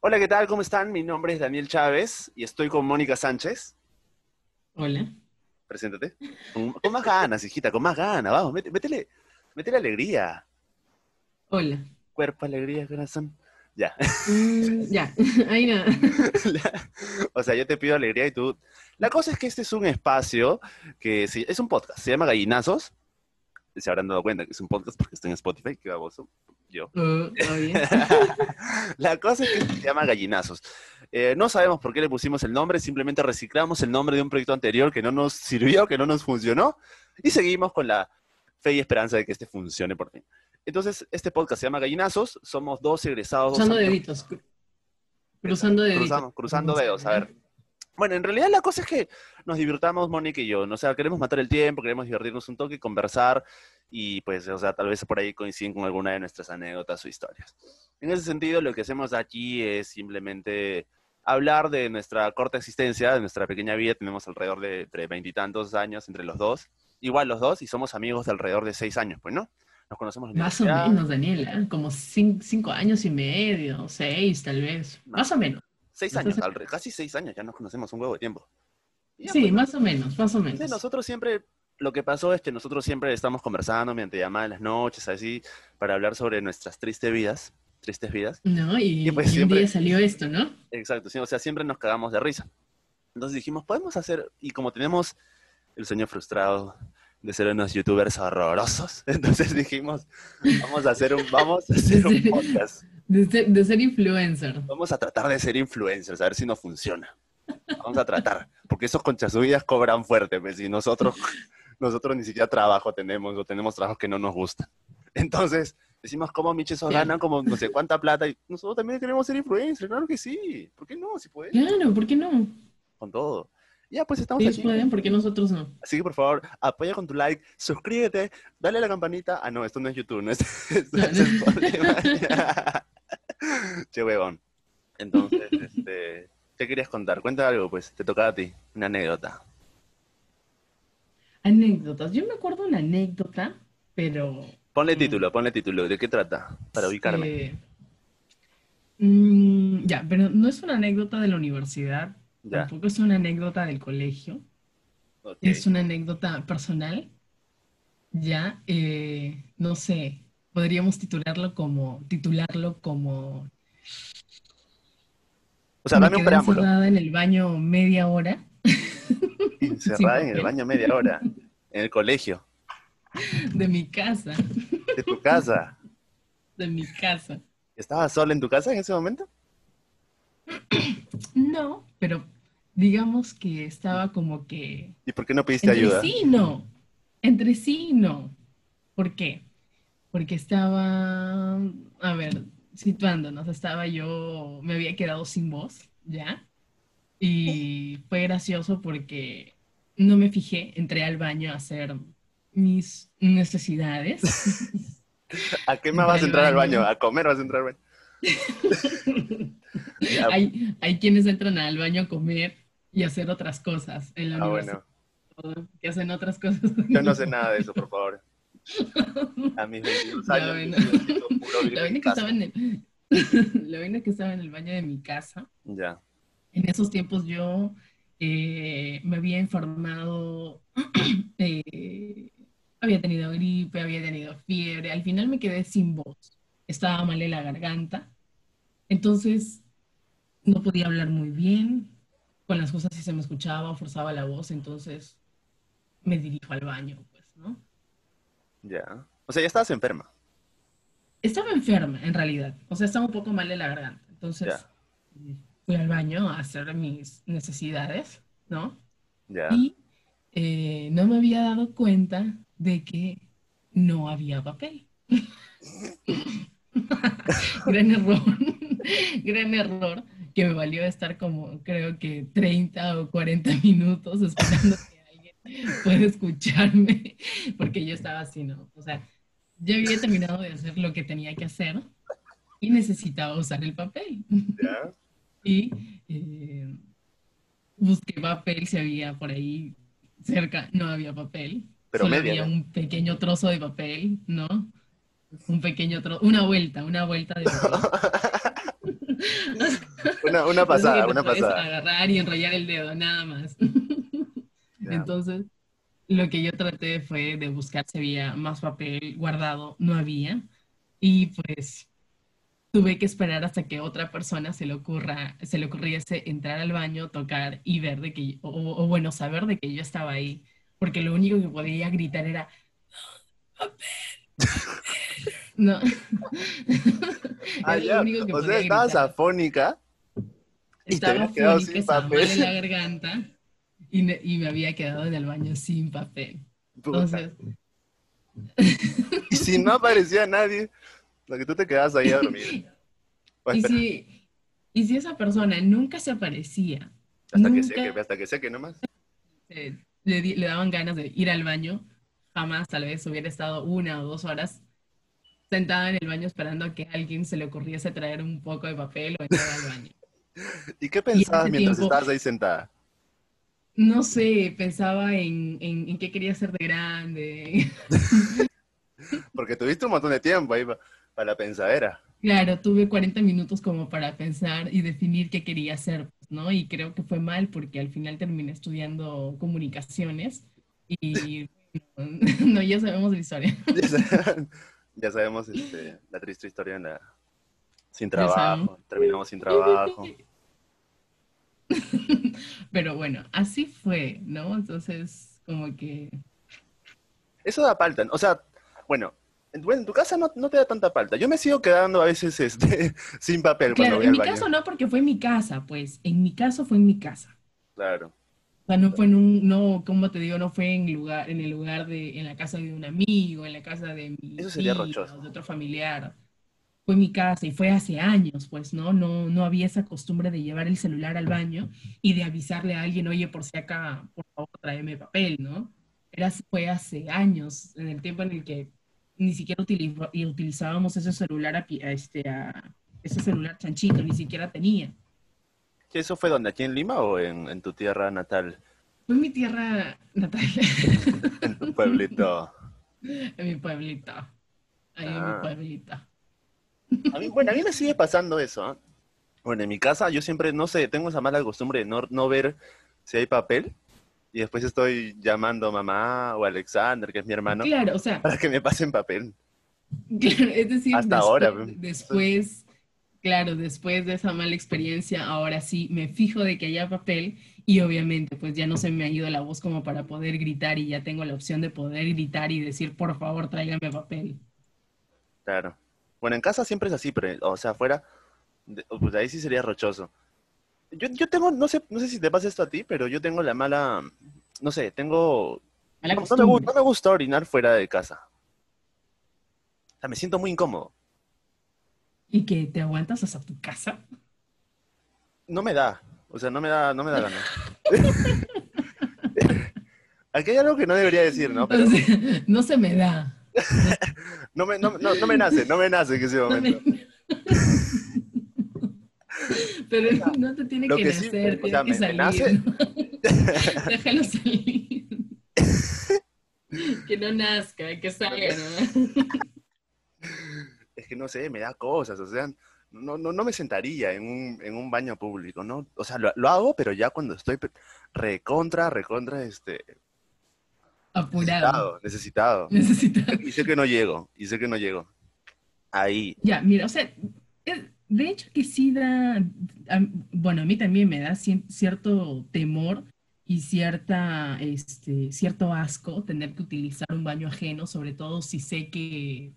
Hola, ¿qué tal? ¿Cómo están? Mi nombre es Daniel Chávez y estoy con Mónica Sánchez. Hola. Preséntate. Con, con más ganas, hijita, con más ganas. Vamos, métele, métele alegría. Hola. Cuerpo, alegría, corazón. Ya. Mm, ya, ahí nada. o sea, yo te pido alegría y tú... La cosa es que este es un espacio que es un podcast, se llama Gallinazos. Se habrán dado cuenta que es un podcast porque estoy en Spotify, qué baboso. Yo. Oh, ¿todo bien? La cosa es que se llama Gallinazos. Eh, no sabemos por qué le pusimos el nombre, simplemente reciclamos el nombre de un proyecto anterior que no nos sirvió, que no nos funcionó, y seguimos con la fe y esperanza de que este funcione por fin. Entonces, este podcast se llama Gallinazos, somos dos egresados. dos Cruzando deditos. cru- Cruzando deditos. Cruzamos- cruzando dedos, a ver. Bueno, en realidad la cosa es que nos divirtamos, Mónica y yo. ¿no? O sea, queremos matar el tiempo, queremos divertirnos un toque, conversar y pues, o sea, tal vez por ahí coinciden con alguna de nuestras anécdotas o historias. En ese sentido, lo que hacemos aquí es simplemente hablar de nuestra corta existencia, de nuestra pequeña vida. Tenemos alrededor de entre veintitantos años entre los dos. Igual los dos y somos amigos de alrededor de seis años, pues, ¿no? Nos conocemos en Más o menos, Daniela. Como cin- cinco años y medio, seis tal vez. No. Más o menos. Seis años, alre- casi seis años, ya nos conocemos un huevo de tiempo. Ya, Sí, pues, más o menos, más o menos. Nosotros siempre, lo que pasó es que nosotros siempre estamos conversando mediante llamadas en las noches, así, para hablar sobre nuestras tristes vidas, tristes vidas. ¿No? Y, Y pues y un siempre- día salió esto, ¿no? Exacto, sí, o sea, siempre nos cagamos de risa. Entonces dijimos, podemos hacer, y como tenemos el sueño frustrado de ser unos youtubers horrorosos, entonces dijimos, vamos a hacer un, vamos a hacer un podcast. De ser, de ser influencer. Vamos a tratar de ser influencers, a ver si nos funciona. Vamos a tratar, porque esos conchasubillas cobran fuerte, pues, y nosotros, nosotros ni siquiera trabajo tenemos, o tenemos trabajos que no nos gustan. Entonces, decimos, ¿cómo miches esos ganan como no sé cuánta plata? Y nosotros también queremos ser influencers, claro que sí. ¿Por qué no? Si puedes, Claro, ¿por qué no? con todo. Ya, pues estamos Ellos aquí. pueden, ¿por qué nosotros no? Así que por favor, apoya con tu like, suscríbete, dale a la campanita. Ah, no, esto no es YouTube, no es, esto es Spotify. che, huevón. Entonces, este, ¿qué querías contar? Cuenta algo, pues, te tocaba a ti, una anécdota. Anécdotas. Yo me acuerdo una anécdota, pero Ponle Mm. título, ponle título, ¿de qué trata? Para ubicarme. Eh, mm, ya, pero no es una anécdota de la universidad, Ya, tampoco es una anécdota del colegio, es una anécdota personal. Ya, eh, no sé, podríamos titularlo como, titularlo como O sea, me dame un preámbulo. encerrada en el baño media hora Encerrada en el baño media hora, en el colegio, de mi casa, de tu casa. de mi casa. ¿Estabas sola en tu casa en ese momento? No, pero digamos que estaba como que ¿Y por qué no pediste Entre ayuda? sí no. Entre sí no. ¿Por qué? Porque estaba, a ver, situándonos, estaba yo, me había quedado sin voz, ¿ya? Y fue gracioso porque no me fijé, entré al baño a hacer mis necesidades. ¿A qué más vas a entrar al baño? ¿A comer vas a entrar al baño? Hay, hay quienes entran al baño a comer y a hacer otras cosas en la ah, universidad, bueno. que hacen otras cosas. Yo no sé nada de eso, por favor. A mis 22 Ya, años. bueno. en vaina mi que estaba en el, que estaba en el baño de mi casa. Ya. En esos tiempos yo eh, me había enfermado, eh, había tenido gripe, había tenido fiebre. Al final me quedé sin voz. Estaba mal en la garganta. Entonces no podía hablar muy bien. Con las cosas si se me escuchaba, forzaba la voz. Entonces me dirijo al baño. Ya. O sea, ya estabas enferma. Estaba enferma, en realidad. O sea, estaba un poco mal de la garganta. Entonces, Ya. fui al baño a hacer mis necesidades, ¿no? Ya. Y eh, no me había dado cuenta de que no había papel. Gran error. Gran error que me valió estar como, creo que 30 o 40 minutos esperando pueda escucharme, porque yo estaba así, ¿no? O sea, yo había terminado de hacer lo que tenía que hacer y necesitaba usar el papel. Ya. Y eh, busqué papel si había por ahí cerca, no había papel. pero Solo media. había ¿no? un pequeño trozo de papel, ¿no? Un pequeño trozo, una vuelta, una vuelta de papel. Una, una pasada, una pasada. agarrar y enrollar el dedo, nada más. Entonces, lo que yo traté fue de buscar si había más papel guardado, no había. Y pues tuve que esperar hasta que otra persona se le ocurra, se le ocurriese entrar al baño, tocar y ver de que, o, o bueno, saber de que yo estaba ahí. Porque lo único que podía gritar era "¡Papel! No. Ah, ya. O sea, estabas gritar. afónica y Estaba habías quedado fónica, sin papel. en la garganta y, me había quedado en el baño sin papel. Entonces, Y si no aparecía nadie, lo que tú te quedabas ahí a dormir. O y si, y si esa persona nunca se aparecía, hasta que seque, hasta que seque nomás. eh, le, daban ganas de ir al baño, jamás tal vez hubiera estado una o dos horas sentada en el baño esperando a que a alguien se le ocurriese traer un poco de papel o entrar al baño. ¿Y qué pensabas mientras tiempo- estabas ahí sentada? No sé, pensaba en, en, en qué quería ser de grande. Porque tuviste un montón de tiempo ahí pa- para la pensadera. Claro, tuve 40 minutos como para pensar y definir qué quería hacer, ¿no? Y creo que fue mal porque al final terminé estudiando comunicaciones y bueno, no, ya sabemos la historia. Ya, sa- ya sabemos este, la triste historia en la... sin trabajo. Terminamos sin trabajo. Pero bueno, así fue, ¿no? Entonces, como que... Eso da palta. O sea, bueno, en, bueno, en tu casa no, no te da tanta palta. Yo me sigo quedando a veces este, sin papel cuando Claro, voy en al mi baño. caso no, porque fue en mi casa, pues. En mi caso fue en mi casa. Claro. O sea, no fue en un, no, como te digo, no fue en lugar, en el lugar de, en la casa de un amigo, en la casa de mi Eso sería tío, rochoso. de otro familiar. Fue en mi casa y fue hace años, pues, ¿no? No, no había esa costumbre de llevar el celular al baño y de avisarle a alguien, oye, por si acá, por favor, tráeme papel, ¿no? Era, fue hace años, en el tiempo en el que ni siquiera utilizábamos ese celular, a, a este, a, ese celular chanchito, ni siquiera tenía. ¿Y ¿Eso fue donde? ¿Aquí en Lima o en, en tu tierra natal? Fue en mi tierra natal. En tu pueblito. En mi pueblito. Ahí en Ah. mi pueblito. A mí, bueno, a mí me sigue pasando eso. ¿eh? Bueno, en mi casa yo siempre, no sé, tengo esa mala costumbre de no, no ver si hay papel y después estoy llamando a mamá o a Alexander, que es mi hermano, Claro, o sea, para que me pasen papel. claro, es decir, Hasta después, ahora, pues. después, claro, después de esa mala experiencia, ahora sí me fijo de que haya papel y obviamente pues ya no se me ha ido la voz como para poder gritar y ya tengo la opción de poder gritar y decir, por favor, tráigame papel. Claro. Bueno, en casa siempre es así, pero, o sea, afuera, de- pues ahí sí sería rochoso. Yo, yo tengo, no sé, no sé si te pasa esto a ti, pero yo tengo la mala, no sé, tengo, Mala no, no me, no gusta orinar fuera de casa. O sea, me siento muy incómodo. Y que te aguantas hasta tu casa. No me da, o sea, no me da, no me da ganas. Aquí hay algo que no debería decir, ¿no? Pero O sea, no se me da. No me, no, no- no me nace, no me nace en ese momento. me- Pero no te tiene Lo que que sí, nacer, o sea, tiene que me- me salir. Déjalo salir. Que no nazca, que salga, ¿no? Es que no sé, me da cosas, o sea, no, no, no me sentaría en un, en un baño público, ¿no? O sea, lo, lo hago, pero ya cuando estoy recontra, recontra, este, Apurado. necesitado, necesitado. Necesita. Y sé que no llego, y sé que no llego. Ahí, Ya, mira, o sea, de hecho que sí da, bueno, a mí también me da cierto temor y cierta, este, cierto asco tener que utilizar un baño ajeno, sobre todo si sé que,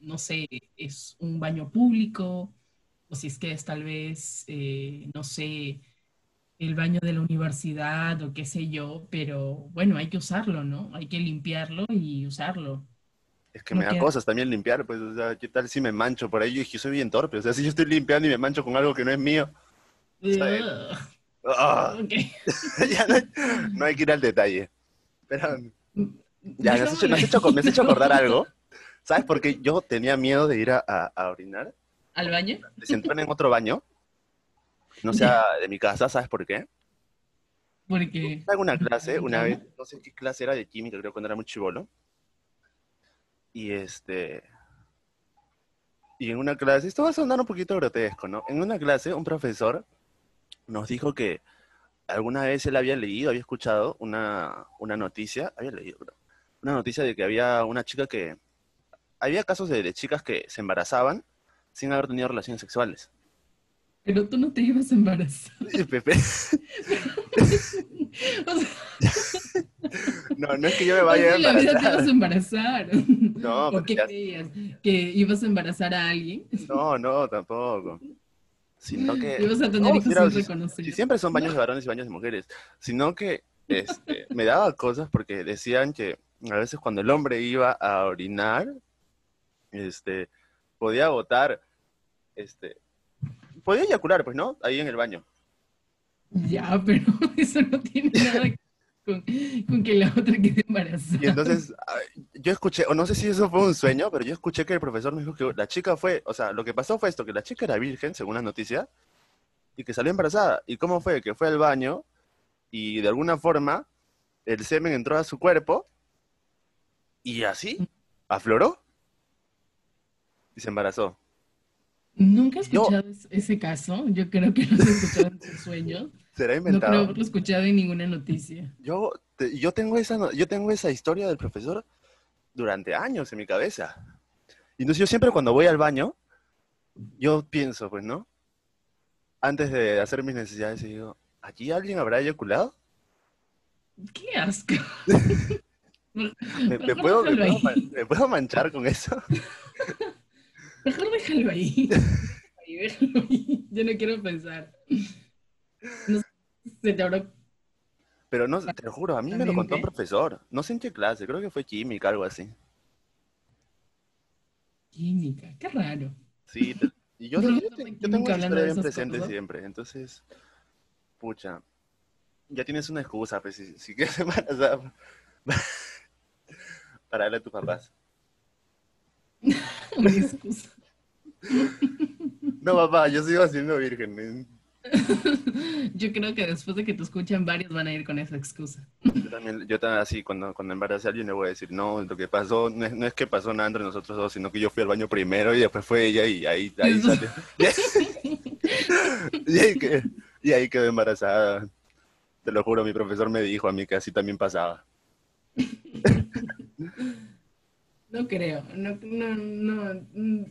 no sé, es un baño público o si es que es tal vez, eh, no sé, el baño de la universidad o qué sé yo, pero bueno, hay que usarlo, ¿no? Hay que limpiarlo y usarlo. es que No me da queda. cosas también limpiar, pues, o sea, ¿qué tal si me mancho por ahí? Yo, yo soy bien torpe, o sea, si yo estoy limpiando y me mancho con algo que no es mío, ¡ah! ya no, hay- no hay que ir al detalle. Pero, Ya, me has, hecho, me has hecho- ahí. me has hecho acordar algo. ¿Sabes por qué yo tenía miedo de ir a, a- a orinar? ¿Al baño? De sentarme en otro baño, no sea de mi casa, ¿sabes por qué? Porque... En una clase, una vez, no sé qué clase era de química, creo cuando era muy chivolo. Y este... Y en una clase, esto va a sonar un poquito grotesco, ¿no? En una clase, un profesor nos dijo que alguna vez él había leído, había escuchado una, una noticia, había leído, una noticia de que había una chica que... Había casos de, de chicas que se embarazaban sin haber tenido relaciones sexuales. Pero tú no te ibas a embarazar. Pepe. no, no es que yo me vaya a en la vida te embarazar. ibas a embarazar. No, ¿O qué ya- creías? ¿Que ibas a embarazar a alguien? no, no, tampoco. Sino que... Ibas a tener no, hijos mira, sin si- reconocer. si siempre son baños de varones y baños de mujeres, sino que este, me daba cosas porque decían que a veces cuando el hombre iba a orinar, este, podía botar, este, podía eyacular, pues, ¿no? Ahí en el baño. Ya, pero eso no tiene nada que ver con, con que la otra quede embarazada. Y entonces yo escuché, o no sé si eso fue un sueño, pero yo escuché que el profesor me dijo que la chica fue, o sea, lo que pasó fue esto, que la chica era virgen, según la noticia, y que salió embarazada. ¿Y cómo fue? Que fue al baño y de alguna forma el semen entró a su cuerpo y así afloró y se embarazó. Nunca he escuchado es- ese caso. Yo creo que lo has escuchado en tus sueños. ¿Será No creo inventado? haberlo escuchado en ninguna noticia. Yo, te- yo, tengo esa, no- yo tengo esa historia del profesor durante años en mi cabeza. Y entonces yo siempre cuando voy al baño, yo pienso, pues, ¿no? Antes de hacer mis necesidades, digo, ¿aquí alguien habrá eyaculado? ¡Qué asco! ¿Me, me puedo, me, puedo, me puedo manchar con eso? Mejor déjalo ahí. Yo no quiero pensar. No se te habrá... Pero no, te lo juro, a mí me lo contó un profesor. No sé en qué clase, creo que fue química, algo así. Química, qué raro. Sí, te- y yo, no te- yo tengo de historia bien presente cosas. siempre. Entonces, pucha, ya tienes una excusa, pues, si, si quieres embarazar, para darle a tus papás. Una excusa. No, papá, yo sigo siendo virgen. ¿eh? Yo creo que después de que te escuchen, varios van a ir con esa excusa. Yo también, yo también así, cuando, cuando embarace a alguien le voy a decir, no, lo que pasó, no es, no es que pasó nada entre nosotros dos, sino que yo fui al baño primero y después fue ella y ahí, ahí salió. y, ahí quedé, y ahí quedó embarazada. Te lo juro, mi profesor me dijo a mí que así también pasaba. No creo, no, no, no,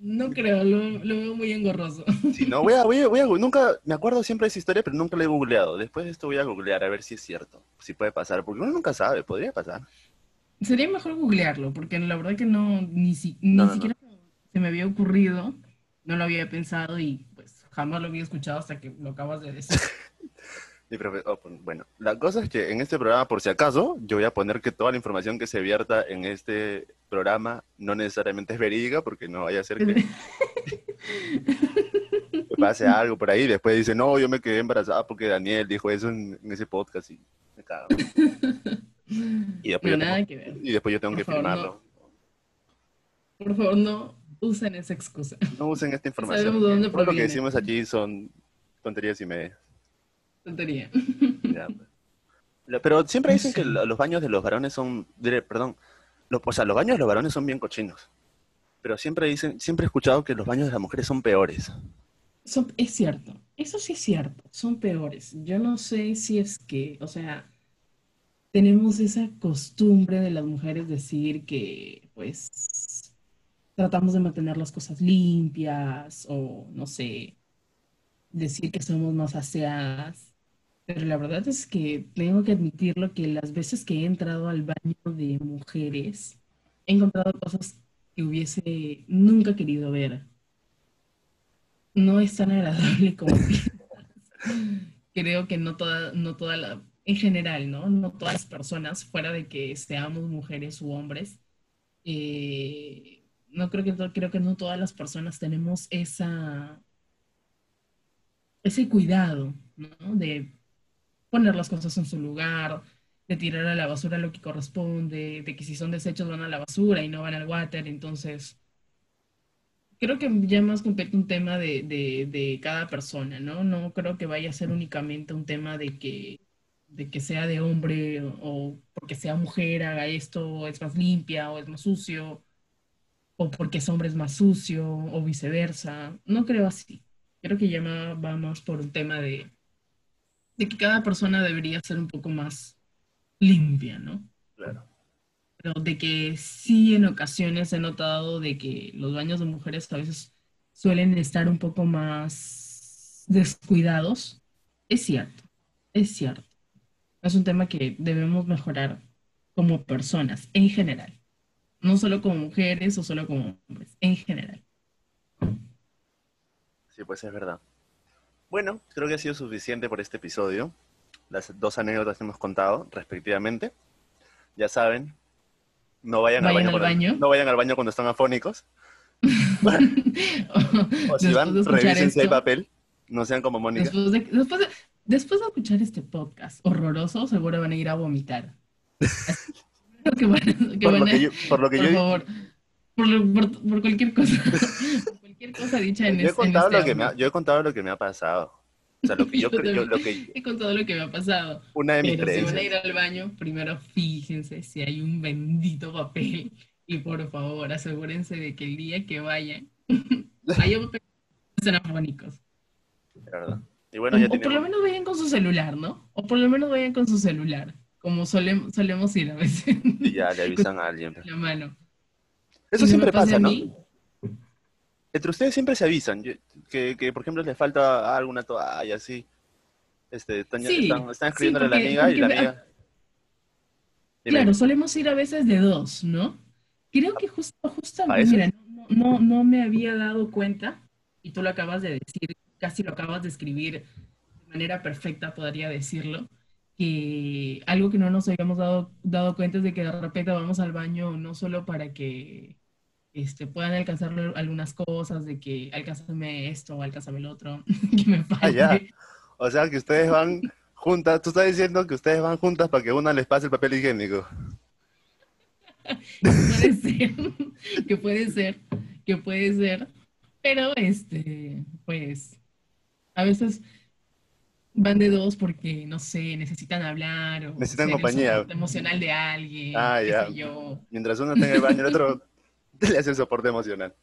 no creo, lo, lo veo muy engorroso. Si no, voy a, voy a, voy a- nunca, me acuerdo siempre de esa historia, pero nunca la he googleado. Después de esto voy a googlear a ver si es cierto, si puede pasar, porque uno nunca sabe, podría pasar. Sería mejor googlearlo, porque la verdad que no, ni, si- ni No, no, no. siquiera se me había ocurrido, no lo había pensado y pues jamás lo había escuchado hasta que lo acabas de decir. Mi profe- oh, pues, bueno, la cosa es que en este programa, por si acaso, yo voy a poner que toda la información que se vierta en este programa no necesariamente es verídica, porque no vaya a ser que que pase algo por ahí. Después dice, no, yo me quedé embarazada porque Daniel dijo eso en, en ese podcast y me cago. Y después, Pero yo tengo, que ver. y después yo tengo que Por favor, firmarlo. Por favor, no usen esa excusa. No usen esta información. Sabemos de dónde Todo lo que decimos aquí son tonterías y medias. Tontería. Ya, pues. Pero siempre dicen que los baños de los varones son, diré, perdón, lo- o sea, los baños de los varones son bien cochinos. Pero siempre dicen, siempre he escuchado que los baños de las mujeres son peores. Son- es cierto, eso sí es cierto, son peores. Yo no sé si es que, o sea, tenemos esa costumbre de las mujeres decir que, pues, tratamos de mantener las cosas limpias o, no sé, decir que somos más aseadas. Pero la verdad es que tengo que admitirlo que las veces que he entrado al baño de mujeres, he encontrado cosas que hubiese nunca querido ver no es tan agradable como. Creo que no toda, no toda la, en general, ¿no? No todas las personas, fuera de que seamos mujeres u hombres, eh, no creo que, to- creo que no todas las personas tenemos esa, ese cuidado, ¿no? De poner las cosas en su lugar, de tirar a la basura lo que corresponde, de que si son desechos van a la basura y no van al water, entonces creo que ya más compete un tema de, de, de cada persona, ¿no? No creo que vaya a ser únicamente un tema de que de que sea de hombre o porque sea mujer haga esto, es más limpia o es más sucio, o porque es hombre es más sucio o viceversa. No creo así. Creo que ya va más por un tema de, de que cada persona debería ser un poco más limpia, ¿no? Claro. Pero de que sí en ocasiones he notado de que los baños de mujeres a veces suelen estar un poco más descuidados. Es cierto, es cierto. Es un tema que debemos mejorar como personas, en general. No solo como mujeres o solo como hombres, en general. Sí, pues es verdad. Bueno, creo que ha sido suficiente por este episodio. Las dos anécdotas que hemos contado, respectivamente. Ya saben, no vayan, al, baño no vayan al baño cuando están afónicos. o si van, revisen si hay papel. No sean como Mónica. Después de, después, de, escuchar este podcast horroroso, seguro van a ir a vomitar. por, lo que yo, por por por, cualquier cosa. Cualquier cosa dicha en, yo he contado este lo que me ha, Yo he contado lo que me ha pasado. O sea, lo que yo, creo, lo que... He contado lo que me ha pasado. Una de mis Pero si van a ir al baño, primero fíjense si hay un bendito papel y por favor asegúrense de que el día que vayan haya papeles afónicos. Verdad. Y bueno, ya o, por lo menos vayan con su celular, ¿no? O por lo menos vayan con su celular, como solemos, solemos ir a veces. Y ya le avisan a alguien. La mano. Eso siempre pasa, ¿no? Entre ustedes siempre se avisan, que, que por ejemplo les falta alguna toalla así. Este, están, están, escribiéndole a la amiga y la amiga. Claro, solemos ir a veces de dos, ¿no? Creo que justo, justamente, mira, no, no, me había dado cuenta, y tú lo acabas de decir, casi lo acabas de escribir de manera perfecta, podría decirlo, que algo que no nos habíamos dado, dado cuenta es de que de repente vamos al baño no solo para que este, puedan alcanzar algunas cosas, de que alcánzame esto o alcánzame el otro, que me ah, O sea que ustedes van juntas, tú estás diciendo que ustedes van juntas para que una les pase el papel higiénico. puede ser, que puede ser, que puede ser, pero este, pues, a veces van de dos porque, no sé, necesitan hablar o necesitan compañía emocional de alguien. Ah, ya. Mientras uno está en el baño, el otro le hace el soporte emocional.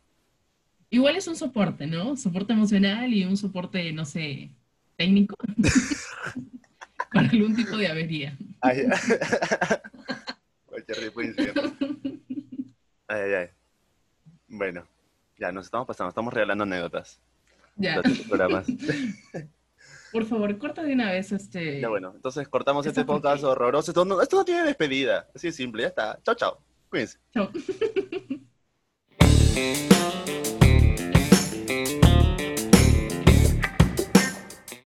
Igual es un soporte, ¿no? Soporte emocional y un soporte, no sé, técnico. Para algún tipo de avería. Ay, ay, ay. Bueno, ya nos estamos pasando, estamos regalando anécdotas. Ya. Por favor, corta de una vez este. Ya bueno, entonces cortamos este podcast horroroso. Esto no, esto no tiene despedida. Así de simple, ya está. Chao, chao. Cuídense. Chao. Thank you.